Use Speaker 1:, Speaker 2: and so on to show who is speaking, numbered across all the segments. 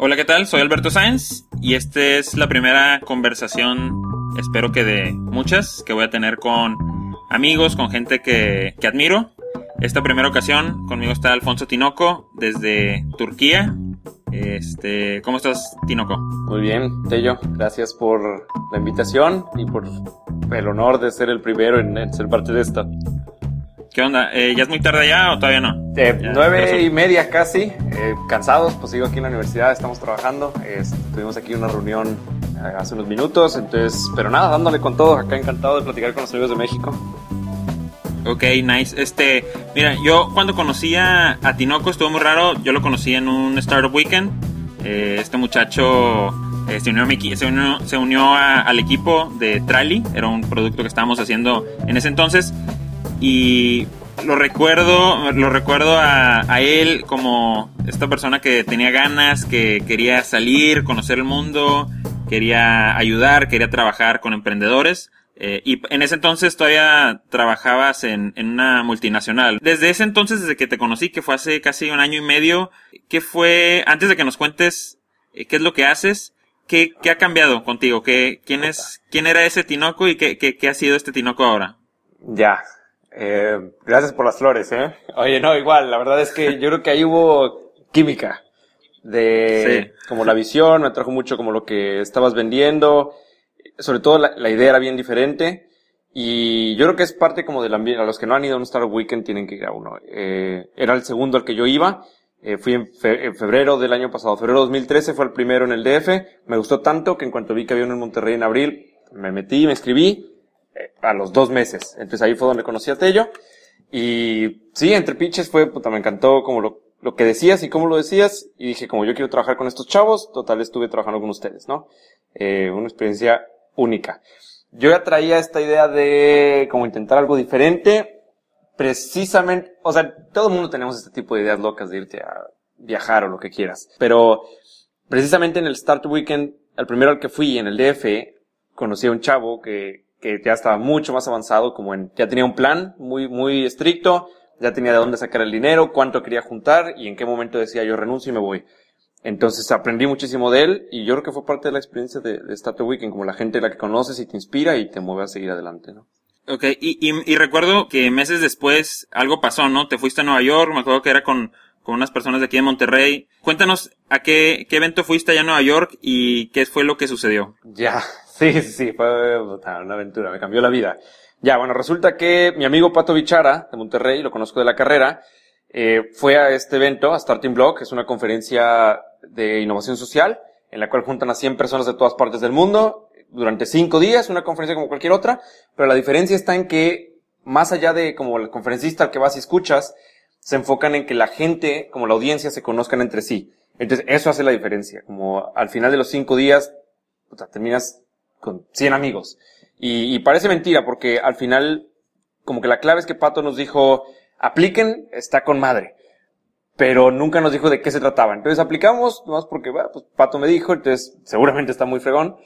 Speaker 1: Hola, ¿qué tal? Soy Alberto Sáenz y esta es la primera conversación, espero que de muchas, que voy a tener con amigos, con gente que, que admiro. Esta primera ocasión conmigo está Alfonso Tinoco desde Turquía. Este, ¿cómo estás, Tinoco?
Speaker 2: Muy bien, Tello. Gracias por la invitación y por el honor de ser el primero en, en ser parte de esto.
Speaker 1: ¿Qué onda? Eh, ¿Ya es muy tarde ya o todavía no?
Speaker 2: Eh,
Speaker 1: Ya,
Speaker 2: nueve y media casi, eh, cansados, pues sigo aquí en la universidad, estamos trabajando. Tuvimos aquí una reunión eh, hace unos minutos, entonces, pero nada, dándole con todo. Acá encantado de platicar con los amigos de México.
Speaker 1: Ok, nice. Este, mira, yo cuando conocí a, Tinoco estuvo muy raro. Yo lo conocí en un Startup Weekend. Eh, este muchacho eh, se unió, a mi se unió, se unió a- al equipo de Trally. Era un producto que estábamos haciendo en ese entonces. Y lo recuerdo, lo recuerdo a, a él como esta persona que tenía ganas, que quería salir, conocer el mundo, quería ayudar, quería trabajar con emprendedores. Eh, y en ese entonces todavía trabajabas en, en una multinacional. Desde ese entonces, desde que te conocí, que fue hace casi un año y medio, ¿qué fue, antes de que nos cuentes eh, qué es lo que haces, qué, qué ha cambiado contigo? ¿Qué, quién, es, ¿Quién era ese Tinoco y qué, qué, qué ha sido este Tinoco ahora?
Speaker 2: Ya. Eh, gracias por las flores, ¿eh? Oye, no, igual, la verdad es que yo creo que ahí hubo química. De
Speaker 1: Sí.
Speaker 2: como la visión, me atrajo mucho como lo que estabas vendiendo. Sobre todo la, la idea era bien diferente. Y yo creo que es parte como del ambiente. A los que no han ido a un Startup Weekend tienen que ir a uno. Eh, era el segundo al que yo iba. Eh, fui en, fe- en febrero del año pasado. Febrero 2013 fue el primero en el DF. Me gustó tanto que en cuanto vi que había uno en Monterrey en abril, me metí, me inscribí eh, a los dos meses. Entonces ahí fue donde conocí a Tello. Y sí, entre pitches fue, puta, me encantó como lo, lo que decías y cómo lo decías. Y dije, como yo quiero trabajar con estos chavos, total estuve trabajando con ustedes, ¿no? Eh, una experiencia única. Yo ya traía esta idea de como intentar algo diferente, precisamente, o sea, todo el mundo tenemos este tipo de ideas locas de irte a viajar o lo que quieras, pero precisamente en el Start Weekend, el primero al que fui en el DF, conocí a un chavo que, que ya estaba mucho más avanzado, como en, ya tenía un plan muy, muy estricto, ya tenía de dónde sacar el dinero, cuánto quería juntar y en qué momento decía yo renuncio y me voy. Entonces aprendí muchísimo de él y yo creo que fue parte de la experiencia de, de Startup Weekend, como la gente a la que conoces y te inspira y te mueve a seguir adelante, ¿no?
Speaker 1: Ok, y, y, y recuerdo que meses después algo pasó, ¿no? Te fuiste a Nueva York, me acuerdo que era con, con unas personas de aquí de Monterrey. Cuéntanos a qué, qué evento fuiste allá en Nueva York y qué fue lo que sucedió.
Speaker 2: Ya, sí, sí, fue una aventura, me cambió la vida. Ya, bueno, resulta que mi amigo Pato Bichara, de Monterrey, lo conozco de la carrera, eh, fue a este evento, a Starting Block, que es una conferencia de innovación social, en la cual juntan a 100 personas de todas partes del mundo, durante cinco días, una conferencia como cualquier otra, pero la diferencia está en que, más allá de como el conferencista al que vas y escuchas, se enfocan en que la gente, como la audiencia, se conozcan entre sí. Entonces, eso hace la diferencia. Como al final de los cinco días, puta, terminas con 100 amigos. Y, parece mentira, porque al final, como que la clave es que Pato nos dijo, apliquen, está con madre. Pero nunca nos dijo de qué se trataba. Entonces aplicamos, nomás porque, bueno, pues Pato me dijo, entonces seguramente está muy fregón.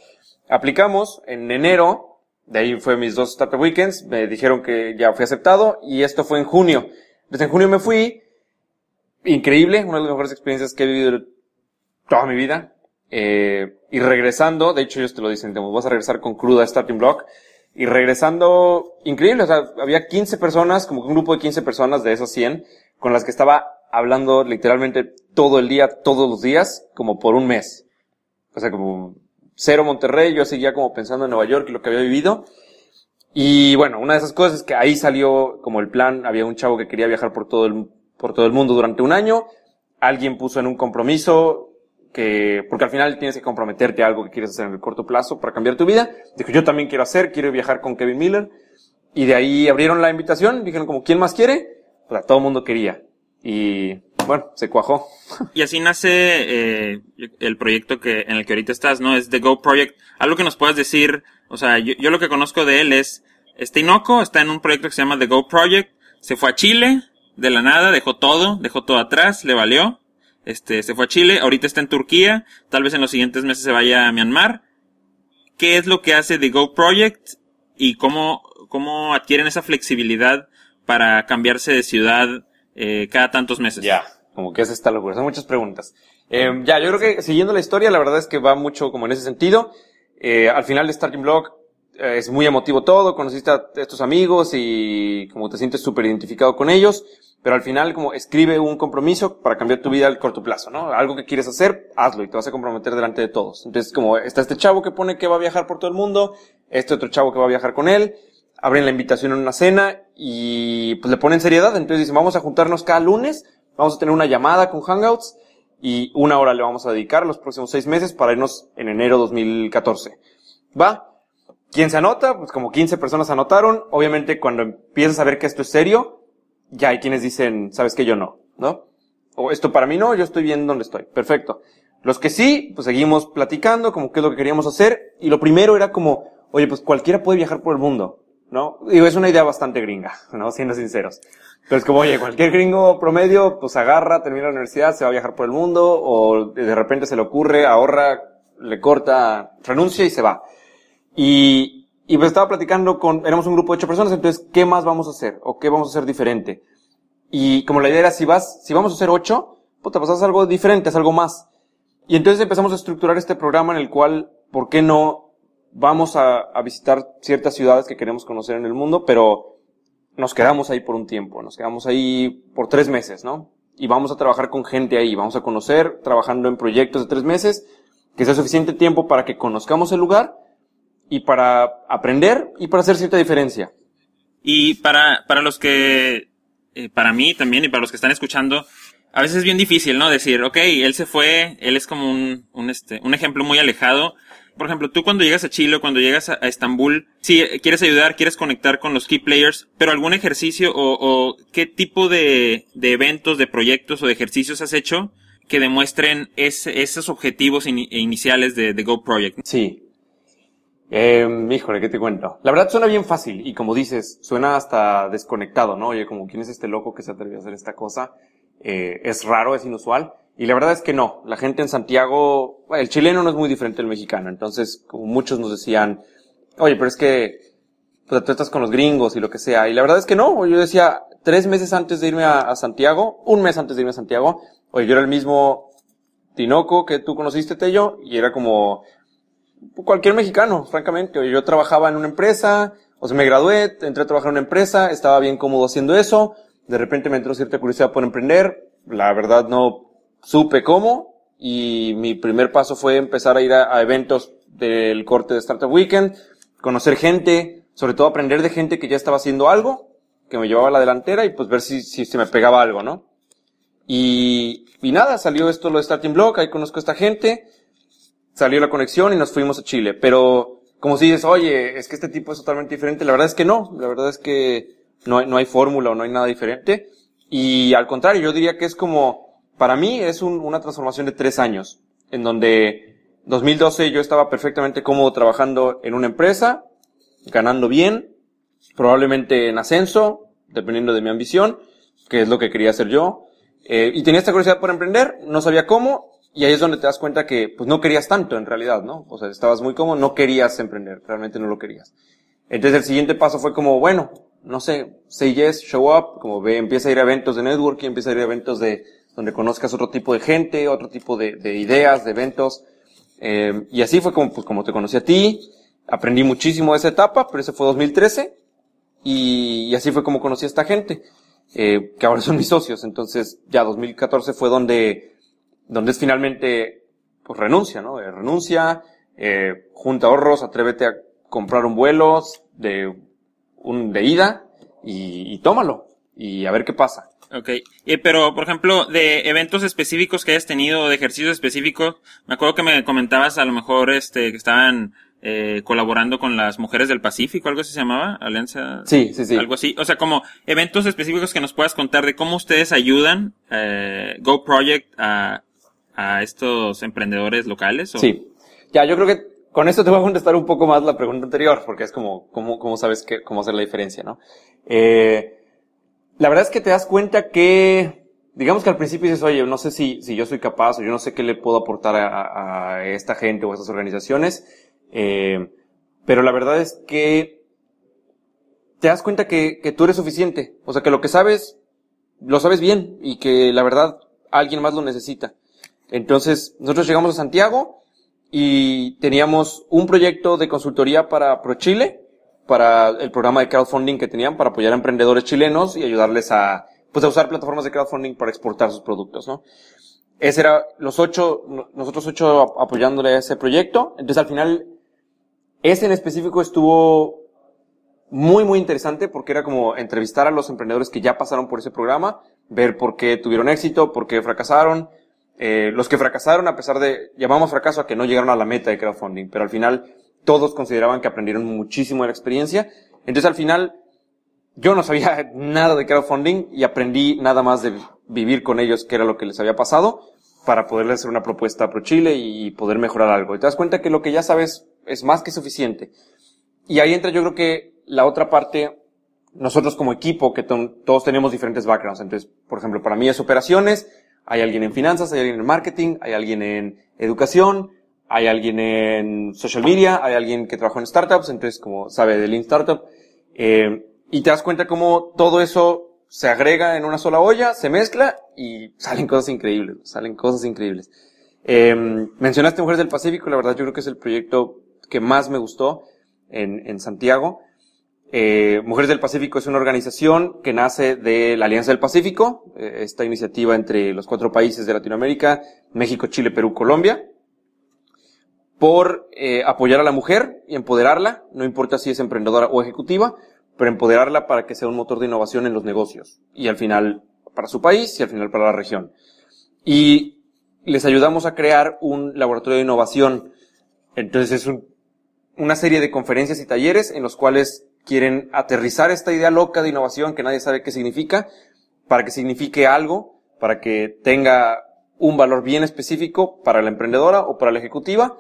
Speaker 2: Aplicamos en enero, de ahí fue mis dos Startup Weekends, me dijeron que ya fui aceptado, y esto fue en junio. Entonces en junio me fui, increíble, una de las mejores experiencias que he vivido toda mi vida. Eh, y regresando, de hecho ellos te lo dicen, te vas a regresar con cruda Starting Block. Y regresando, increíble, o sea, había 15 personas, como un grupo de 15 personas de esas 100, con las que estaba hablando literalmente todo el día, todos los días, como por un mes. O sea, como cero Monterrey, yo seguía como pensando en Nueva York y lo que había vivido. Y bueno, una de esas cosas es que ahí salió como el plan, había un chavo que quería viajar por todo el, por todo el mundo durante un año, alguien puso en un compromiso que, porque al final tienes que comprometerte a algo que quieres hacer en el corto plazo para cambiar tu vida. Dijo, yo también quiero hacer, quiero viajar con Kevin Miller. Y de ahí abrieron la invitación, dijeron como, ¿quién más quiere? Pues a todo mundo quería. Y bueno, se cuajó.
Speaker 1: Y así nace eh, el proyecto que en el que ahorita estás, ¿no? Es The Go Project. Algo que nos puedas decir, o sea, yo, yo lo que conozco de él es, este Inoco está en un proyecto que se llama The Go Project, se fue a Chile, de la nada, dejó todo, dejó todo atrás, le valió, este, se fue a Chile, ahorita está en Turquía, tal vez en los siguientes meses se vaya a Myanmar. ¿Qué es lo que hace The Go Project y cómo, cómo adquieren esa flexibilidad para cambiarse de ciudad eh, cada tantos meses?
Speaker 2: Ya, como que es esta locura. Son muchas preguntas. Eh, ya, yo creo que siguiendo la historia, la verdad es que va mucho como en ese sentido. Eh, al final de Starting eh, es muy emotivo todo, conociste a estos amigos y como te sientes súper identificado con ellos, pero al final como escribe un compromiso para cambiar tu vida al corto plazo, ¿no? Algo que quieres hacer, hazlo y te vas a comprometer delante de todos. Entonces como está este chavo que pone que va a viajar por todo el mundo, este otro chavo que va a viajar con él, abren la invitación en una cena y pues le ponen seriedad, entonces dicen vamos a juntarnos cada lunes, vamos a tener una llamada con Hangouts y una hora le vamos a dedicar los próximos seis meses para irnos en enero 2014. ¿Va? ¿Quién se anota? Pues como 15 personas anotaron. Obviamente cuando empiezas a ver que esto es serio, ya hay quienes dicen, sabes que yo no, ¿no? O esto para mí no, yo estoy bien donde estoy. Perfecto. Los que sí, pues seguimos platicando, como qué es lo que queríamos hacer. Y lo primero era como, oye, pues cualquiera puede viajar por el mundo, ¿no? Digo, es una idea bastante gringa, ¿no? Siendo sinceros. Pero es como, oye, cualquier gringo promedio, pues agarra, termina la universidad, se va a viajar por el mundo, o de repente se le ocurre, ahorra, le corta, renuncia y se va. Y, y pues estaba platicando con, éramos un grupo de ocho personas, entonces, ¿qué más vamos a hacer? ¿O qué vamos a hacer diferente? Y como la idea era, si vas, si vamos a hacer ocho, puta, pues haz algo diferente, haz algo más. Y entonces empezamos a estructurar este programa en el cual, ¿por qué no vamos a, a visitar ciertas ciudades que queremos conocer en el mundo, pero nos quedamos ahí por un tiempo, nos quedamos ahí por tres meses, ¿no? Y vamos a trabajar con gente ahí, vamos a conocer, trabajando en proyectos de tres meses, que sea suficiente tiempo para que conozcamos el lugar y para aprender y para hacer cierta diferencia.
Speaker 1: Y para, para los que, eh, para mí también y para los que están escuchando, a veces es bien difícil, ¿no? Decir, ok, él se fue, él es como un, un, este, un ejemplo muy alejado. Por ejemplo, tú cuando llegas a Chile, cuando llegas a, a Estambul, sí, quieres ayudar, quieres conectar con los key players, pero algún ejercicio o, o qué tipo de, de eventos, de proyectos o de ejercicios has hecho que demuestren ese, esos objetivos in, iniciales de, de Go Project.
Speaker 2: Sí. Eh, híjole, ¿qué te cuento? La verdad suena bien fácil y como dices, suena hasta desconectado, ¿no? Oye, como quién es este loco que se atrevió a hacer esta cosa. Eh, es raro, es inusual. Y la verdad es que no. La gente en Santiago, el chileno no es muy diferente del mexicano. Entonces, como muchos nos decían, oye, pero es que pues, tú estás con los gringos y lo que sea. Y la verdad es que no. Yo decía, tres meses antes de irme a, a Santiago, un mes antes de irme a Santiago, oye, yo era el mismo Tinoco que tú conociste, Tello, y era como cualquier mexicano, francamente. Yo trabajaba en una empresa, o sea, me gradué, entré a trabajar en una empresa, estaba bien cómodo haciendo eso, de repente me entró cierta curiosidad por emprender, la verdad no supe cómo, y mi primer paso fue empezar a ir a, eventos del corte de Startup Weekend, conocer gente, sobre todo aprender de gente que ya estaba haciendo algo, que me llevaba a la delantera y pues ver si, si se me pegaba algo, ¿no? Y, y nada, salió esto lo de Starting Block, ahí conozco a esta gente, salió la conexión y nos fuimos a Chile. Pero, como si dices, oye, es que este tipo es totalmente diferente, la verdad es que no, la verdad es que no hay, no hay fórmula o no hay nada diferente. Y al contrario, yo diría que es como, para mí es un, una transformación de tres años, en donde 2012 yo estaba perfectamente cómodo trabajando en una empresa, ganando bien, probablemente en ascenso, dependiendo de mi ambición, que es lo que quería hacer yo. Eh, y tenía esta curiosidad por emprender, no sabía cómo, y ahí es donde te das cuenta que pues no querías tanto en realidad, ¿no? O sea, estabas muy cómodo, no querías emprender, realmente no lo querías. Entonces el siguiente paso fue como, bueno, no sé, say yes, show up, como ve, empieza a ir a eventos de networking, empieza a ir a eventos de donde conozcas otro tipo de gente, otro tipo de, de ideas, de eventos. Eh, y así fue como, pues, como te conocí a ti, aprendí muchísimo de esa etapa, pero ese fue 2013, y, así fue como conocí a esta gente eh, que ahora son mis socios. Entonces, ya 2014 fue donde, donde es finalmente, pues renuncia, ¿no? Eh, renuncia, eh, junta ahorros, atrévete a comprar un vuelo de, un, de ida y, y tómalo y a ver qué pasa.
Speaker 1: Ok, eh, pero por ejemplo, de eventos específicos que hayas tenido, de ejercicios específicos, me acuerdo que me comentabas a lo mejor este que estaban eh, colaborando con las mujeres del Pacífico, algo así se llamaba, Alianza.
Speaker 2: Sí, sí, sí.
Speaker 1: Algo así. O sea, como eventos específicos que nos puedas contar de cómo ustedes ayudan eh, Go Project a, a estos emprendedores locales. ¿o?
Speaker 2: Sí. Ya, yo creo que con esto te voy a contestar un poco más la pregunta anterior, porque es como, cómo, cómo sabes que, cómo hacer la diferencia, ¿no? Eh, la verdad es que te das cuenta que, digamos que al principio dices, oye, no sé si, si yo soy capaz o yo no sé qué le puedo aportar a, a esta gente o a estas organizaciones. Eh, pero la verdad es que te das cuenta que, que tú eres suficiente. O sea, que lo que sabes, lo sabes bien y que la verdad alguien más lo necesita. Entonces, nosotros llegamos a Santiago y teníamos un proyecto de consultoría para ProChile, para el programa de crowdfunding que tenían para apoyar a emprendedores chilenos y ayudarles a, pues a usar plataformas de crowdfunding para exportar sus productos, ¿no? Ese era los ocho, nosotros ocho apoyándole a ese proyecto. Entonces al final, ese en específico estuvo muy, muy interesante porque era como entrevistar a los emprendedores que ya pasaron por ese programa, ver por qué tuvieron éxito, por qué fracasaron, eh, los que fracasaron a pesar de, llamamos fracaso a que no llegaron a la meta de crowdfunding, pero al final todos consideraban que aprendieron muchísimo de la experiencia. Entonces al final, yo no sabía nada de crowdfunding y aprendí nada más de vivir con ellos, que era lo que les había pasado, para poderles hacer una propuesta pro Chile y poder mejorar algo. Y te das cuenta que lo que ya sabes es más que suficiente. Y ahí entra yo creo que la otra parte, nosotros como equipo, que todos tenemos diferentes backgrounds. Entonces, por ejemplo, para mí es operaciones, hay alguien en finanzas, hay alguien en marketing, hay alguien en educación, hay alguien en social media, hay alguien que trabaja en startups, entonces como sabe de Lean Startup, eh, y te das cuenta cómo todo eso se agrega en una sola olla, se mezcla y salen cosas increíbles, salen cosas increíbles. Eh, mencionaste Mujeres del Pacífico, la verdad yo creo que es el proyecto que más me gustó en, en Santiago. Eh, Mujeres del Pacífico es una organización que nace de la Alianza del Pacífico, eh, esta iniciativa entre los cuatro países de Latinoamérica, México, Chile, Perú, Colombia, por eh, apoyar a la mujer y empoderarla, no importa si es emprendedora o ejecutiva, pero empoderarla para que sea un motor de innovación en los negocios y al final para su país y al final para la región. Y les ayudamos a crear un laboratorio de innovación. Entonces es una serie de conferencias y talleres en los cuales quieren aterrizar esta idea loca de innovación que nadie sabe qué significa, para que signifique algo, para que tenga un valor bien específico para la emprendedora o para la ejecutiva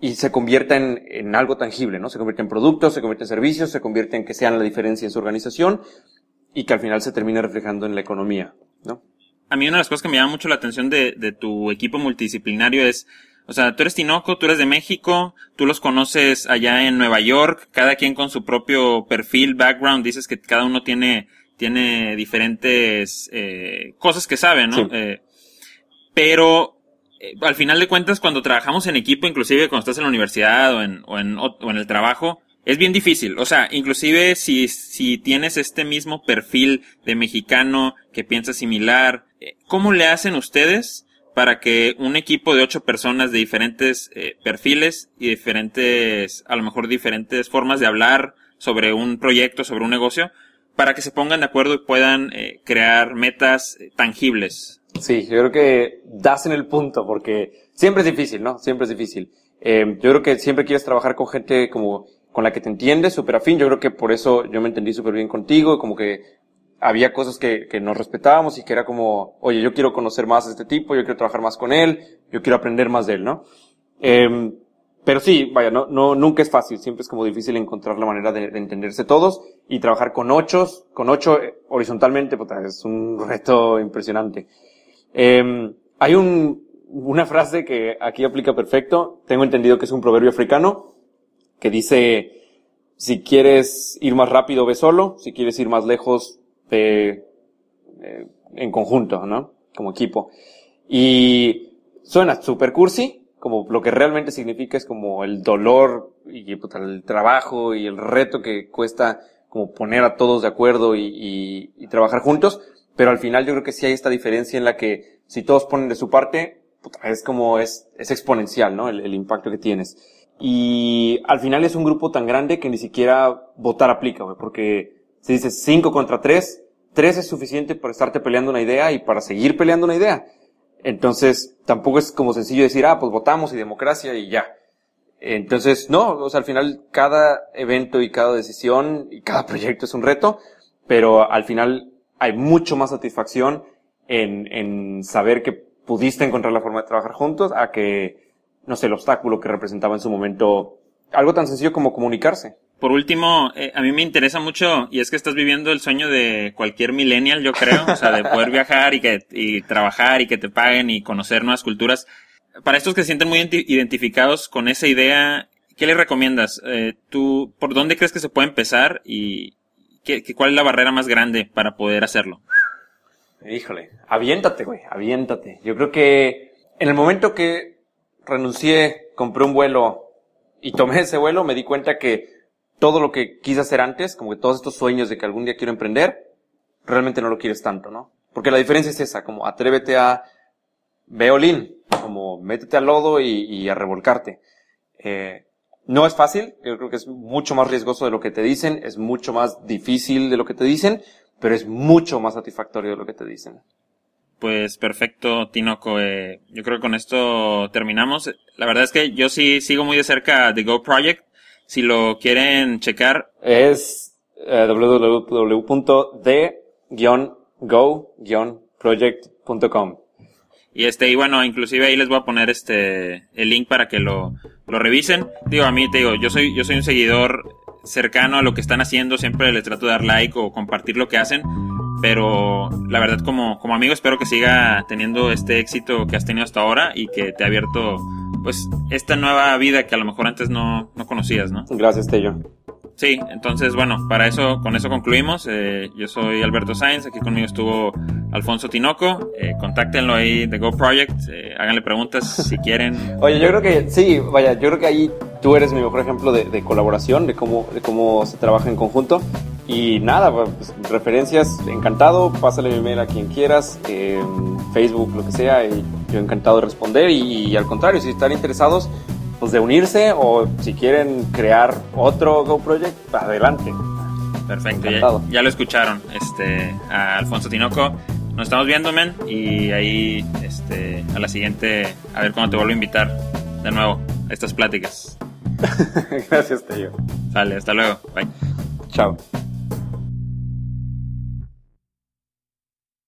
Speaker 2: y se convierta en, en, algo tangible, ¿no? Se convierte en productos, se convierte en servicios, se convierte en que sean la diferencia en su organización y que al final se termine reflejando en la economía, ¿no?
Speaker 1: A mí una de las cosas que me llama mucho la atención de, de tu equipo multidisciplinario es, o sea, tú eres Tinoco, tú eres de México, tú los conoces allá en Nueva York, cada quien con su propio perfil, background, dices que cada uno tiene, tiene diferentes eh, cosas que sabe, ¿no? Sí. Eh, pero eh, al final de cuentas, cuando trabajamos en equipo, inclusive cuando estás en la universidad o en, o en, o en el trabajo, es bien difícil. O sea, inclusive si, si tienes este mismo perfil de mexicano que piensa similar, eh, ¿cómo le hacen ustedes para que un equipo de ocho personas de diferentes eh, perfiles y diferentes, a lo mejor diferentes formas de hablar sobre un proyecto, sobre un negocio, para que se pongan de acuerdo y puedan eh, crear metas eh, tangibles?
Speaker 2: Sí, yo creo que das en el punto, porque siempre es difícil, ¿no? Siempre es difícil. Yo creo que siempre quieres trabajar con gente como con la que te entiendes, súper afín. Yo creo que por eso yo me entendí súper bien contigo, como que había cosas que, que nos respetábamos y que era como, oye, yo quiero conocer más a este tipo, yo quiero trabajar más con él, yo quiero aprender más de él, ¿no? Eh, pero sí, vaya, no, no, nunca es fácil, siempre es como difícil encontrar la manera de, de entenderse todos y trabajar con ocho, con ocho eh, horizontalmente, es un reto impresionante. Eh, hay un, una frase que aquí aplica perfecto. Tengo entendido que es un proverbio africano que dice, si quieres ir más rápido, ve solo. Si quieres ir más lejos, ve eh, en conjunto, ¿no? Como equipo. Y suena super cursi, como lo que realmente significa es como el dolor y el trabajo y el reto que cuesta como poner a todos de acuerdo y, y, y trabajar juntos pero al final yo creo que sí hay esta diferencia en la que si todos ponen de su parte, es como es, es exponencial, ¿no? El, el, impacto que tienes. Y al final es un grupo tan grande que ni siquiera votar aplica, güey, porque se dice 5 contra 3, 3 es suficiente para estarte peleando una idea y para seguir peleando una idea. Entonces, tampoco es como sencillo decir, ah, pues votamos y democracia y ya. Entonces, no, o sea, al final cada evento y cada decisión y cada proyecto es un reto, pero al final hay mucho más satisfacción en, en saber que pudiste encontrar la forma de trabajar juntos a que, no sé, el obstáculo que representaba en su momento algo tan sencillo como comunicarse.
Speaker 1: Por último, eh, a mí me interesa mucho, y es que estás viviendo el sueño de cualquier millennial, yo creo, o sea, de poder viajar y que, y trabajar y que te paguen y conocer nuevas culturas. Para estos que se sienten muy identificados con esa idea, ¿qué les recomiendas? Eh, ¿Tú, por dónde crees que se puede empezar y, ¿Qué, cuál es la barrera más grande para poder hacerlo?
Speaker 2: Híjole, aviéntate, güey, aviéntate. Yo creo que En el momento que renuncié, compré un vuelo y tomé ese vuelo, me di cuenta que todo lo que quise hacer antes, como que todos estos sueños de que algún día quiero emprender, realmente no lo quieres tanto, ¿no? Porque la diferencia es esa, como atrévete a Beolín, como métete al lodo y, a revolcarte. Eh, no es fácil, yo creo que es mucho más riesgoso de lo que te dicen, es mucho más difícil de lo que te dicen, pero es mucho más satisfactorio de lo que te dicen.
Speaker 1: Pues perfecto, Tinoco. Eh, yo creo que con esto terminamos. La verdad es que yo sí sigo muy de cerca The Go Project. Si lo quieren checar.
Speaker 2: Es eh, www.the-go-project.com.
Speaker 1: Y este, y bueno, inclusive ahí les voy a poner este, el link para que lo, lo revisen. Digo, a mí te digo, yo soy, yo soy un seguidor cercano a lo que están haciendo, siempre les trato de dar like o compartir lo que hacen. Pero la verdad, como, como amigo, espero que siga teniendo este éxito que has tenido hasta ahora y que te ha abierto, pues, esta nueva vida que a lo mejor antes no, no conocías, ¿no?
Speaker 2: Gracias, Tello.
Speaker 1: Sí, entonces bueno, para eso, con eso concluimos. Eh, yo soy Alberto Sainz, aquí conmigo estuvo Alfonso Tinoco. Eh, contáctenlo ahí de Go Project, eh, háganle preguntas si quieren.
Speaker 2: Oye, yo creo que sí, vaya, yo creo que ahí tú eres mi mejor ejemplo de, de colaboración, de cómo, de cómo se trabaja en conjunto. Y nada, pues, referencias, encantado, pásale mi mail a quien quieras, Facebook, lo que sea, y yo encantado de responder. Y, y al contrario, si están interesados, pues de unirse o si quieren crear otro Go Project, adelante.
Speaker 1: Perfecto, ya, lo escucharon, este, a Alfonso Tinoco. Nos estamos viendo, men, y ahí, este, a la siguiente, a ver cuándo te vuelvo a invitar de nuevo a estas pláticas.
Speaker 2: Gracias, Tello.
Speaker 1: Sale, hasta luego. Bye.
Speaker 2: Chao.